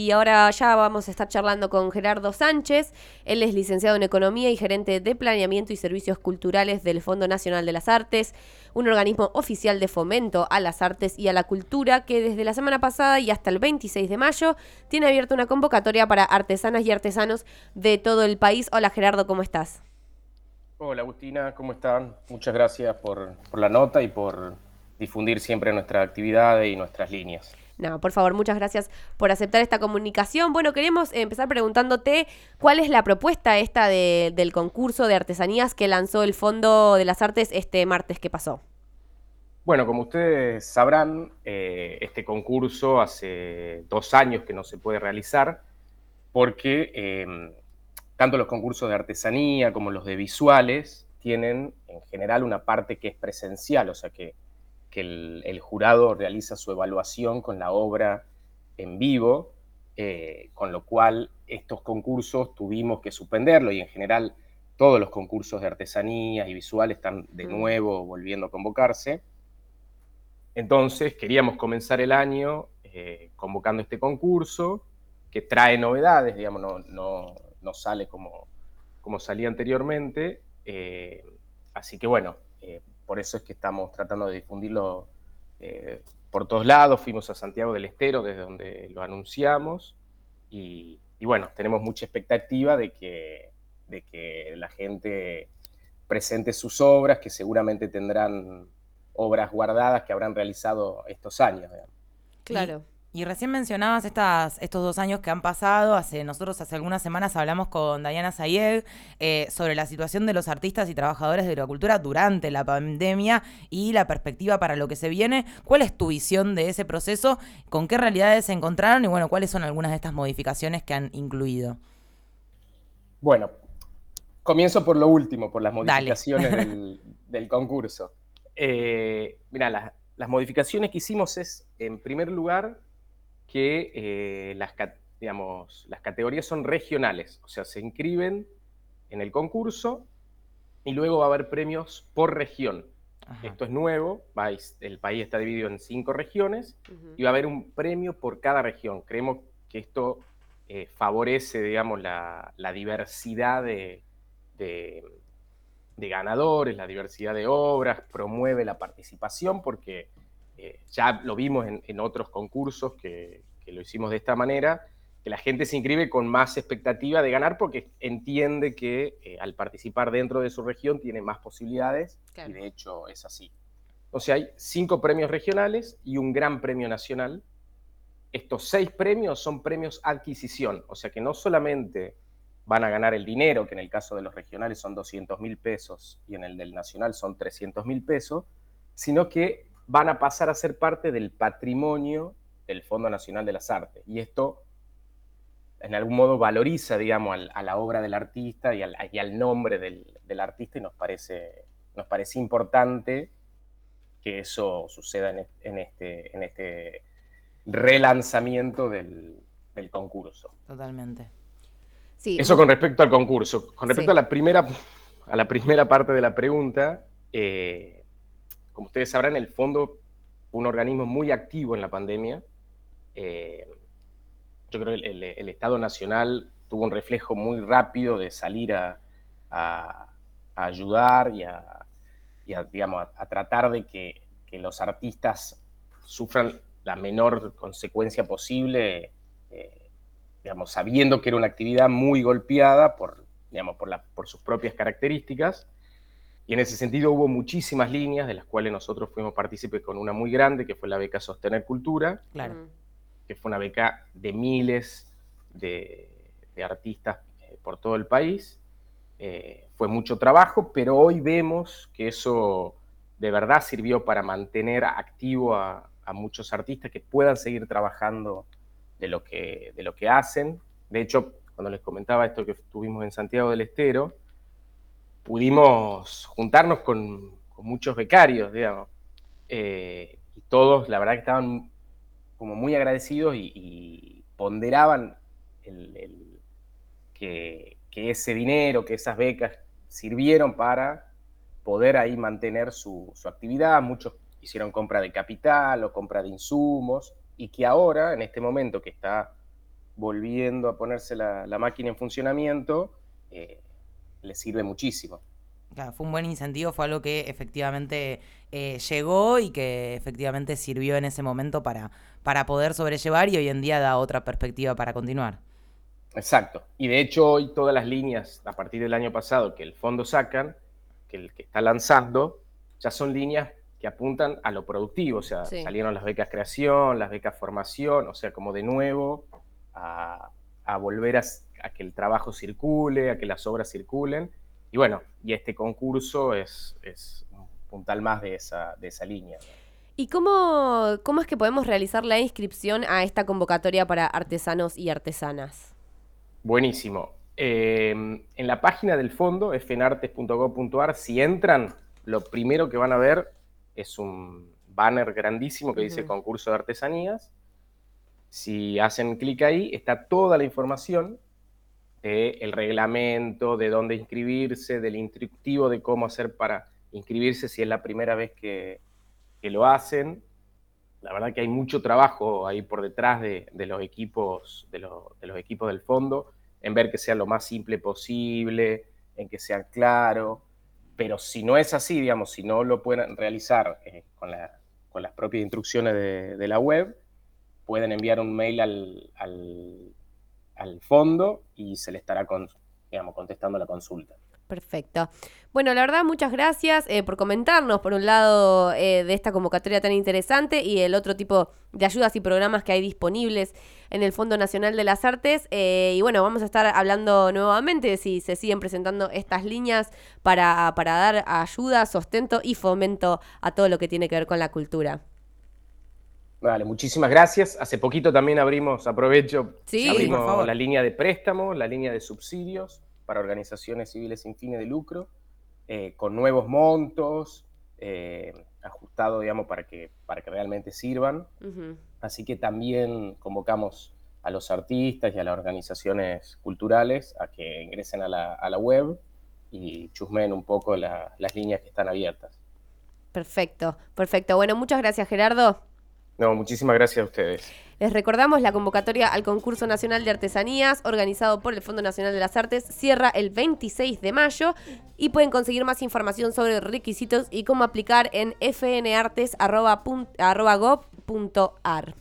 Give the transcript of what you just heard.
Y ahora ya vamos a estar charlando con Gerardo Sánchez. Él es licenciado en Economía y gerente de Planeamiento y Servicios Culturales del Fondo Nacional de las Artes, un organismo oficial de fomento a las artes y a la cultura que desde la semana pasada y hasta el 26 de mayo tiene abierta una convocatoria para artesanas y artesanos de todo el país. Hola Gerardo, ¿cómo estás? Hola Agustina, ¿cómo están? Muchas gracias por, por la nota y por difundir siempre nuestra actividad y nuestras líneas. No, por favor, muchas gracias por aceptar esta comunicación. Bueno, queremos empezar preguntándote cuál es la propuesta esta del concurso de artesanías que lanzó el Fondo de las Artes este martes que pasó. Bueno, como ustedes sabrán, eh, este concurso hace dos años que no se puede realizar porque em, tanto los concursos de artesanía como los de visuales tienen en general una parte que es presencial, o sea que que el, jurado realiza su evaluación con la obra en vivo, eh, con lo cual estos concursos tuvimos que suspenderlo y en general todos los concursos de artesanía y visual están de nuevo volviendo a convocarse. Entonces queríamos comenzar el año eh, convocando este concurso que trae novedades, digamos, no, no, sale como, como salía anteriormente. Eh, así que bueno, por eso es que estamos tratando de difundirlo eh, por todos lados. Fuimos a Santiago del Estero, desde donde lo anunciamos, y, bueno, tenemos mucha expectativa de que, de que la gente presente sus obras, que seguramente tendrán obras guardadas que habrán realizado estos años. Claro. Y recién mencionabas estas, estos dos años que han pasado. Hace, nosotros hace algunas semanas hablamos con Diana Sayeg eh, sobre la situación de los artistas y trabajadores de la cultura durante la pandemia y la perspectiva para lo que se viene. ¿Cuál es tu visión de ese proceso? ¿Con qué realidades se encontraron? Y bueno, ¿cuáles son algunas de estas modificaciones que han incluido? Bueno, comienzo por lo último, por las modificaciones del, concurso. Eh, mira, las modificaciones que hicimos es, en primer lugar, que eh, las, digamos, las categorías son regionales, o sea, se inscriben en el concurso y luego va a haber premios por región. Esto es nuevo, el país está dividido en cinco regiones y va a haber un premio por cada región. Creemos que esto eh, favorece, digamos, la, diversidad de, de, ganadores, la diversidad de obras, promueve la participación porque eh, ya lo vimos en, otros concursos que, lo hicimos de esta manera, que la gente se inscribe con más expectativa de ganar porque entiende que eh, al participar dentro de su región tiene más posibilidades y de hecho es así. O sea, hay cinco premios regionales y un gran premio nacional. Estos seis premios son premios adquisición, o sea que no solamente van a ganar el dinero, que en el caso de los regionales son 200 mil pesos y en el del nacional son 300 mil pesos, sino que van a pasar a ser parte del patrimonio del Fondo Nacional de las Artes. Y esto, en algún modo, valoriza, digamos, a la obra del artista y al, nombre del, artista y nos parece, nos parece importante que eso suceda en, este, en este relanzamiento del, concurso. Totalmente. Sí. Eso con respecto al concurso. Con respecto a, la primera, a la primera parte de la pregunta, eh, como ustedes sabrán, el fondo un organismo muy activo en la pandemia. Eh, yo creo que el, Estado Nacional tuvo un reflejo muy rápido de salir a, ayudar y a, digamos, a, tratar de que, los artistas sufran la menor consecuencia posible, eh, digamos, sabiendo que era una actividad muy golpeada por, digamos, por, por sus propias características. Y en ese sentido hubo muchísimas líneas, de las cuales nosotros fuimos partícipes con una muy grande, que fue la beca Sostener Cultura, claro. que fue una beca de miles de, artistas eh, por todo el país. Eh, fue mucho trabajo, pero hoy vemos que eso de verdad sirvió para mantener activo a, muchos artistas que puedan seguir trabajando de lo, que, de lo que hacen. De hecho, cuando les comentaba esto que estuvimos en Santiago del Estero, pudimos juntarnos con, muchos becarios, digamos, eh, y todos, la verdad que estaban como muy agradecidos y, ponderaban que, ese dinero, que esas becas sirvieron para poder ahí mantener su, actividad. Muchos hicieron compra de capital o compra de insumos y que ahora, en este momento que está volviendo a ponerse la, máquina en funcionamiento, eh, les sirve muchísimo. fue un buen incentivo, fue algo que efectivamente eh, llegó y que efectivamente sirvió en ese momento para, para poder sobrellevar y hoy en día da otra perspectiva para continuar. Exacto. Y de hecho hoy todas las líneas a partir del año pasado que el fondo sacan, que el que está lanzando, ya son líneas que apuntan a lo productivo, o sea, salieron las becas creación, las becas formación, o sea, como de nuevo a, volver a, que el trabajo circule, a que las obras circulen. Y bueno, y este concurso es, es un puntal más de esa, de esa línea. ¿Y cómo, cómo es que podemos realizar la inscripción a esta convocatoria para artesanos y artesanas? Buenísimo. Eh, en la página del fondo, fnartes.gov.ar, si entran, lo primero que van a ver es un banner grandísimo que dice concurso de artesanías. Si hacen clic ahí, está toda la información del reglamento, de dónde inscribirse, del instructivo de cómo hacer para inscribirse si es la primera vez que, lo hacen. La verdad que hay mucho trabajo ahí por detrás de, los equipos, de, de los equipos del fondo, en ver que sea lo más simple posible, en que sea claro pero si no es así, digamos, si no lo pueden realizar eh, con, las propias instrucciones de, la web, pueden enviar un mail al, fondo y se le estará digamos, contestando la consulta. Perfecto. Bueno, la verdad, muchas gracias eh, por comentarnos, por un lado, eh, de esta convocatoria tan interesante y el otro tipo de ayudas y programas que hay disponibles en el Fondo Nacional de las Artes. Eh, y bueno, vamos a estar hablando nuevamente si se siguen presentando estas líneas para, para dar ayuda, sustento y fomento a todo lo que tiene que ver con la cultura. Vale, muchísimas gracias. Hace poquito también abrimos, aprovecho, abrimos la línea de préstamo, la línea de subsidios para organizaciones civiles sin fines de lucro, eh, con nuevos montos, eh, ajustado, digamos, para que, para que realmente sirvan. Así que también convocamos a los artistas y a las organizaciones culturales a que ingresen a la, web y chusmen un poco las líneas que están abiertas. Perfecto, perfecto. Bueno, muchas gracias Gerardo. No, muchísimas gracias a ustedes. Les recordamos, la convocatoria al concurso nacional de artesanías organizado por el Fondo Nacional de las Artes cierra el 26 de mayo y pueden conseguir más información sobre requisitos y cómo aplicar en fnartes.gov.ar.